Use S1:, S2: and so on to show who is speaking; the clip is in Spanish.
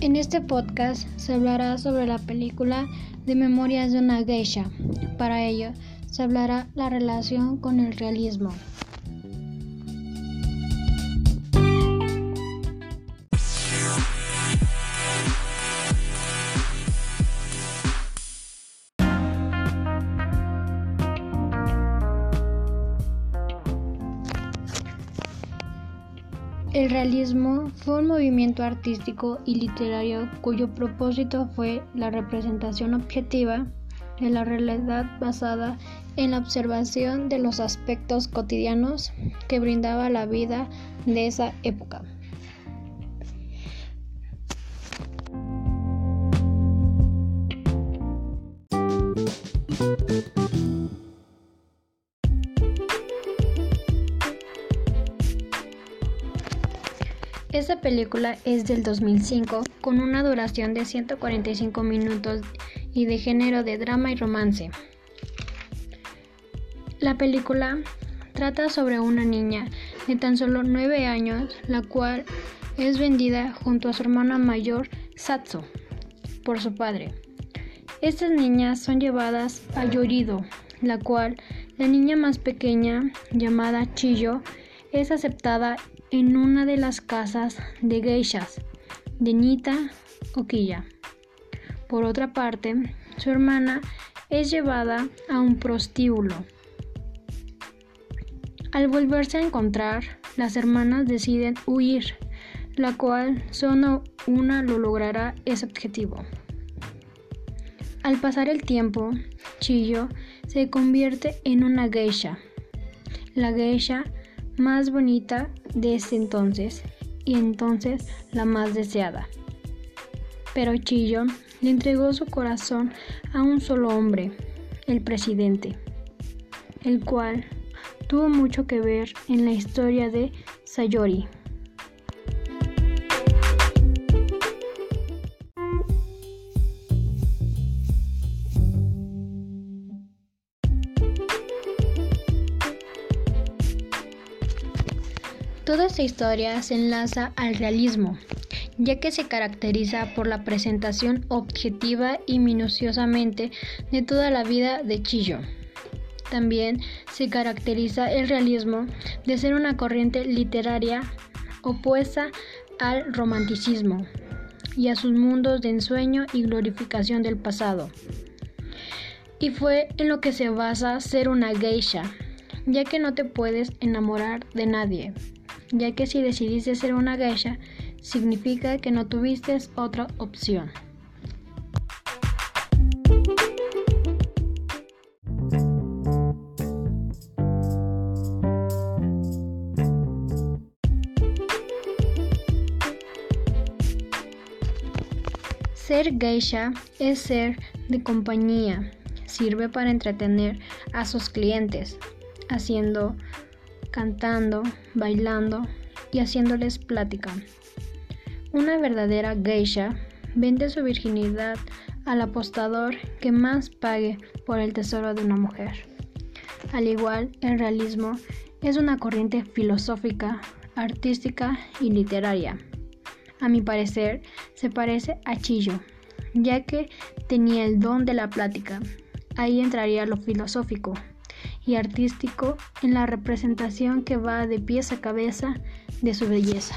S1: En este podcast se hablará sobre la película de Memorias de una Geisha. Para ello, se hablará la relación con el realismo. El realismo fue un movimiento artístico y literario cuyo propósito fue la representación objetiva de la realidad basada en la observación de los aspectos cotidianos que brindaba la vida de esa época. Esta película es del 2005 con una duración de 145 minutos y de género de drama y romance. La película trata sobre una niña de tan solo 9 años, la cual es vendida junto a su hermana mayor Satsu por su padre. Estas niñas son llevadas a Yorido, la cual la niña más pequeña, llamada Chiyo, es aceptada en una de las casas de geishas de Nita Okiya. Por otra parte, su hermana es llevada a un prostíbulo. Al volverse a encontrar, las hermanas deciden huir, la cual solo una lo logrará ese objetivo. Al pasar el tiempo, Chiyo se convierte en una geisha. La geisha más bonita de ese entonces y entonces la más deseada. Pero Chillo le entregó su corazón a un solo hombre, el presidente, el cual tuvo mucho que ver en la historia de Sayori. Toda esta historia se enlaza al realismo, ya que se caracteriza por la presentación objetiva y minuciosamente de toda la vida de Chillo. También se caracteriza el realismo de ser una corriente literaria opuesta al romanticismo y a sus mundos de ensueño y glorificación del pasado. Y fue en lo que se basa ser una geisha, ya que no te puedes enamorar de nadie ya que si decidiste ser una geisha, significa que no tuviste otra opción. Ser geisha es ser de compañía, sirve para entretener a sus clientes, haciendo cantando, bailando y haciéndoles plática. Una verdadera geisha vende su virginidad al apostador que más pague por el tesoro de una mujer. Al igual, el realismo es una corriente filosófica, artística y literaria. A mi parecer, se parece a Chillo, ya que tenía el don de la plática. Ahí entraría lo filosófico y artístico en la representación que va de pies a cabeza de su belleza.